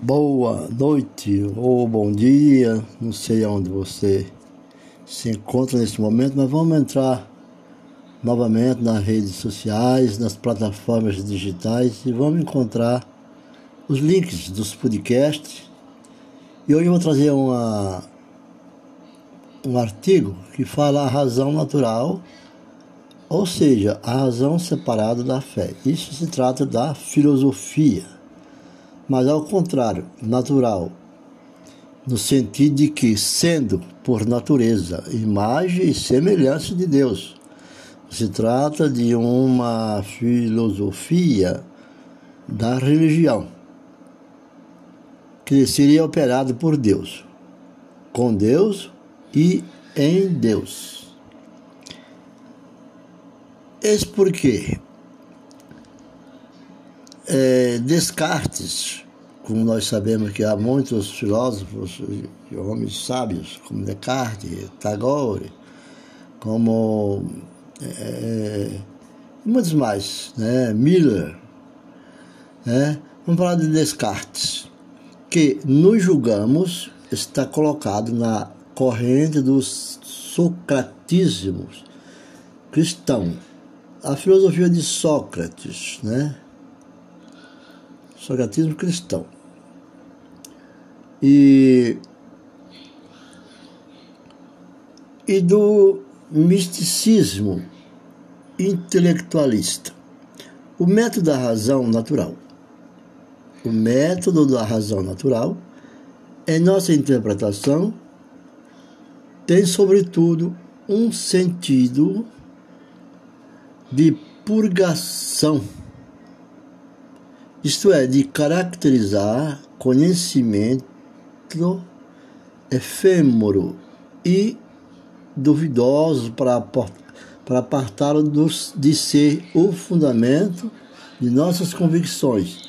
boa noite ou bom dia, não sei onde você se encontra nesse momento, mas vamos entrar novamente nas redes sociais, nas plataformas digitais e vamos encontrar os links dos podcasts. E hoje eu vou trazer uma, um artigo que fala a razão natural, ou seja, a razão separada da fé. Isso se trata da filosofia, mas ao contrário, natural, no sentido de que, sendo por natureza imagem e semelhança de Deus, se trata de uma filosofia da religião que seria operado por Deus, com Deus e em Deus. Eis porque é, Descartes, como nós sabemos que há muitos filósofos homens sábios, como Descartes, Tagore, como é, muitos mais, né? Miller, né? Vamos falar de Descartes, que nos julgamos está colocado na corrente dos socratismos cristão. A filosofia de Sócrates, né? Socratismo cristão. E, e do misticismo intelectualista. O método da razão natural. O método da razão natural, em nossa interpretação, tem, sobretudo, um sentido de purgação, isto é, de caracterizar conhecimento efêmero e duvidoso para, para apartá-lo de ser o fundamento de nossas convicções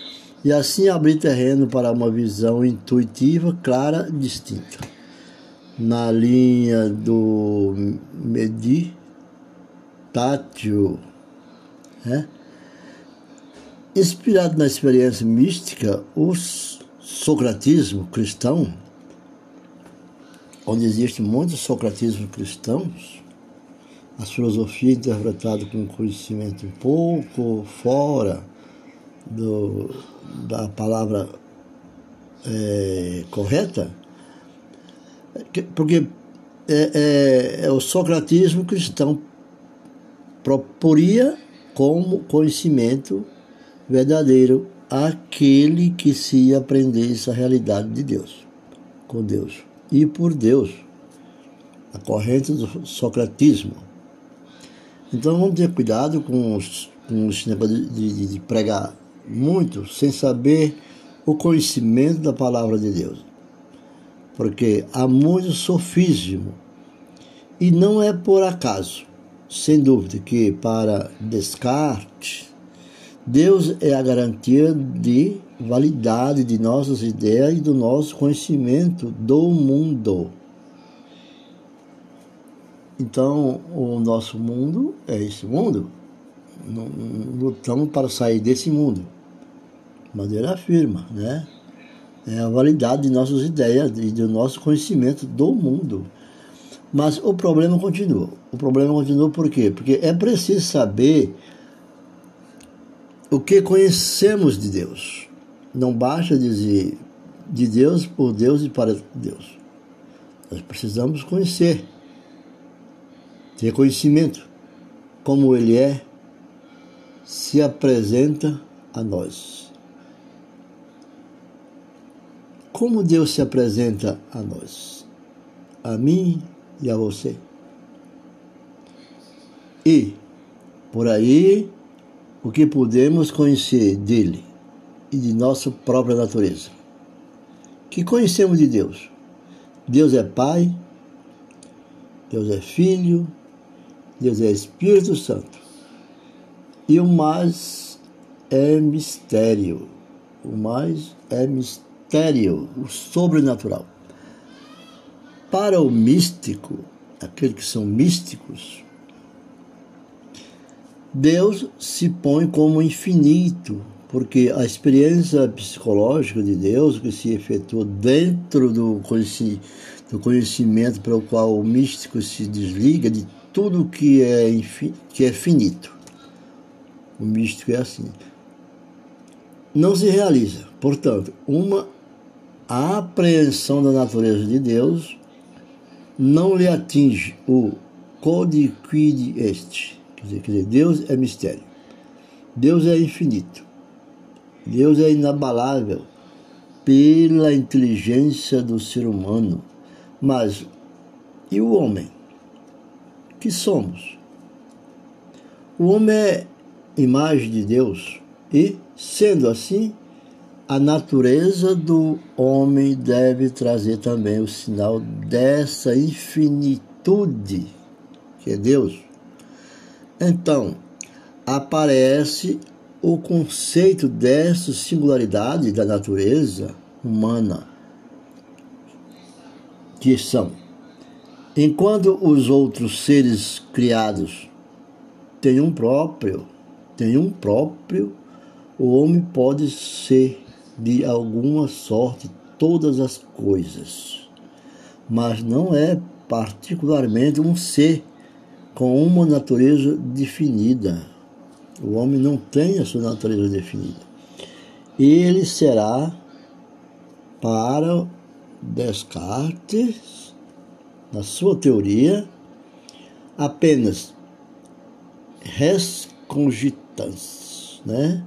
e assim abrir terreno para uma visão intuitiva, clara e distinta. Na linha do meditátil, né? Inspirado na experiência mística, o socratismo cristão onde existe muitos socratismos cristãos, a filosofia interpretada com conhecimento um pouco fora do, da palavra é, correta, porque é, é, é, o socratismo cristão proporia como conhecimento verdadeiro aquele que se aprendesse a realidade de Deus, com Deus e por Deus, a corrente do socratismo. Então vamos ter cuidado com os, com os negócios de, de, de pregar muito sem saber o conhecimento da palavra de Deus. Porque há muito sofismo. E não é por acaso, sem dúvida, que para Descartes, Deus é a garantia de validade de nossas ideias e do nosso conhecimento do mundo. Então, o nosso mundo é esse mundo. Lutamos para sair desse mundo. Ele afirma, né? É a validade de nossas ideias e do nosso conhecimento do mundo. Mas o problema continua. O problema continua por quê? Porque é preciso saber o que conhecemos de Deus. Não basta dizer de Deus, por Deus e para Deus. Nós precisamos conhecer, ter conhecimento, como Ele é, se apresenta a nós. Como Deus se apresenta a nós, a mim e a você. E, por aí, o que podemos conhecer dele e de nossa própria natureza. Que conhecemos de Deus? Deus é Pai, Deus é Filho, Deus é Espírito Santo. E o mais é mistério. O mais é mistério, o sobrenatural. Para o místico, aqueles que são místicos, Deus se põe como infinito, porque a experiência psicológica de Deus que se efetua dentro do conhecimento pelo qual o místico se desliga de tudo que é, que é finito. O místico é assim. Não se realiza. Portanto, uma apreensão da natureza de Deus não lhe atinge o codiquid est. Quer dizer, quer dizer, Deus é mistério. Deus é infinito. Deus é inabalável pela inteligência do ser humano. Mas e o homem? Que somos? O homem é imagem de Deus e, sendo assim, a natureza do homem deve trazer também o sinal dessa infinitude que é Deus. Então, aparece o conceito dessa singularidade da natureza humana, que são, enquanto os outros seres criados têm um próprio, têm um próprio, o homem pode ser de alguma sorte todas as coisas, mas não é particularmente um ser com uma natureza definida o homem não tem a sua natureza definida. Ele será para Descartes, na sua teoria, apenas res cogitans, né?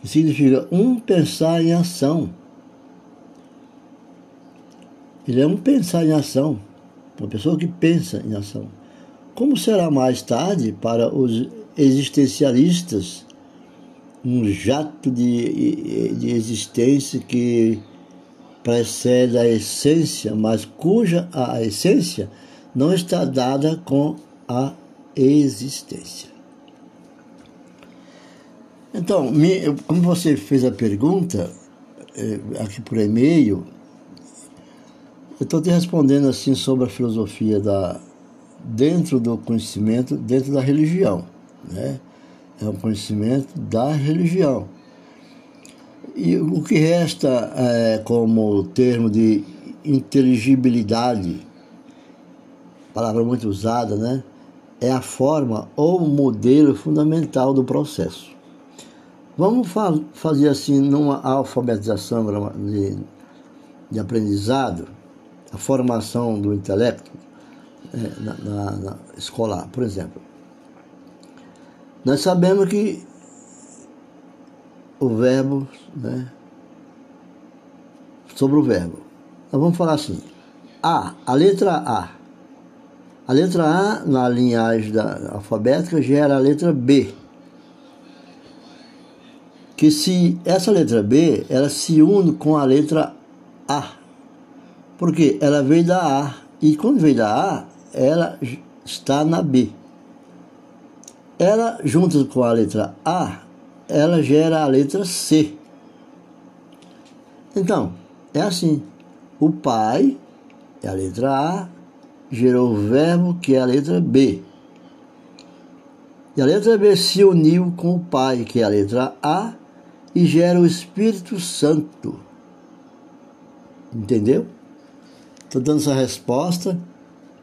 Que significa um pensar em ação. Ele é um pensar em ação, uma pessoa que pensa em ação. Como será mais tarde para os existencialistas, um jato de, de existência que precede a essência, mas cuja a essência não está dada com a existência. Então, como você fez a pergunta é, aqui por e-mail, eu estou te respondendo assim sobre a filosofia da dentro do conhecimento, dentro da religião né? é um conhecimento da religião. E o que resta é, como termo de inteligibilidade, palavra muito usada, né? é a forma ou modelo fundamental do processo. Vamos fa fazer assim numa alfabetização de, de aprendizado, a formação do intelecto na, na, na escolar, por exemplo. Nós sabemos que o verbo, né? Sobre o verbo. Nós vamos falar assim. A, a letra A. A letra A, na linhagem da alfabética, gera a letra B. Que se essa letra B, ela se une com a letra A. Porque ela veio da A. E quando veio da A, ela está na B. Ela, junto com a letra A, ela gera a letra C. Então, é assim. O pai é a letra A, gerou o verbo que é a letra B. E a letra B se uniu com o pai, que é a letra A, e gera o Espírito Santo. Entendeu? Estou dando essa resposta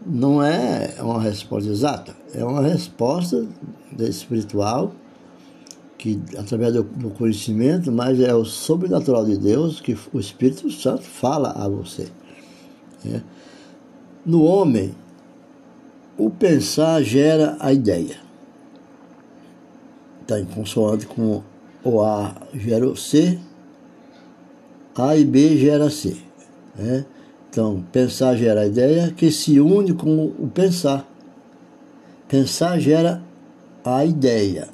não é uma resposta exata, é uma resposta espiritual que através do, conhecimento, mas é o sobrenatural de Deus que o Espírito Santo fala a você. É. No homem, o pensar gera a ideia. Está em consoante com o A gera o C, A e B gera C. Né? Então, pensar gera a ideia que se une com o pensar. Pensar gera a ideia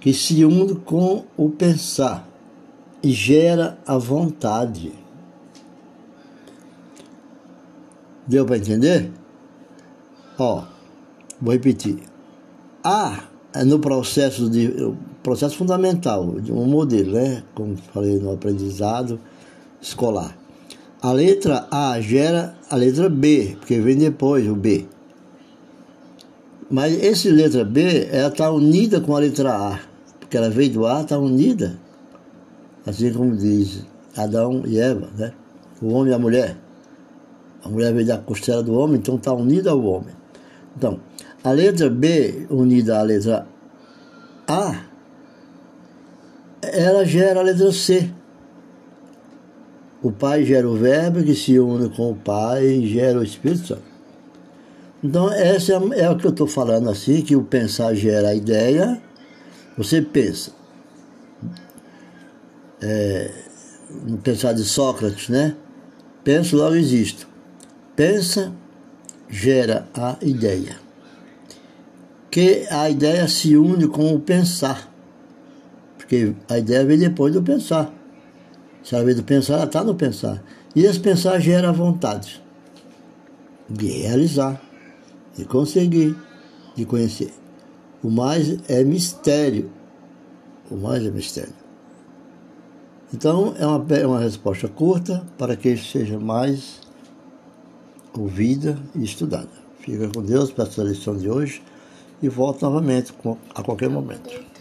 que se une com o pensar e gera a vontade. Deu para entender? Ó, vou repetir. A é no processo de processo fundamental de um modelo, né? Como falei no aprendizado escolar. A letra A gera a letra B, porque vem depois o B. Mas essa letra B, ela está unida com a letra A, porque ela veio do ar, está unida. Assim como diz Adão e Eva, né? O homem e a mulher. A mulher veio da costela do homem, então está unida ao homem. Então, a letra B unida à letra A, ela gera a letra C. O Pai gera o Verbo que se une com o Pai e gera o Espírito Santo. Então, essa é, o que eu estou falando assim, que o pensar gera a ideia. Você pensa. É, no pensar de Sócrates, né? Penso, logo existo. Pensa, gera a ideia. Que a ideia se une com o pensar. Porque a ideia vem depois do pensar. Vem do pensar, ela está no pensar. E esse pensar gera vontade de realizar, de conseguir, de conhecer. O mais é mistério. O mais é mistério. Então, é uma, é uma resposta curta para que seja mais ouvida e estudada. Fica com Deus para essa lição de hoje e volto novamente a qualquer momento.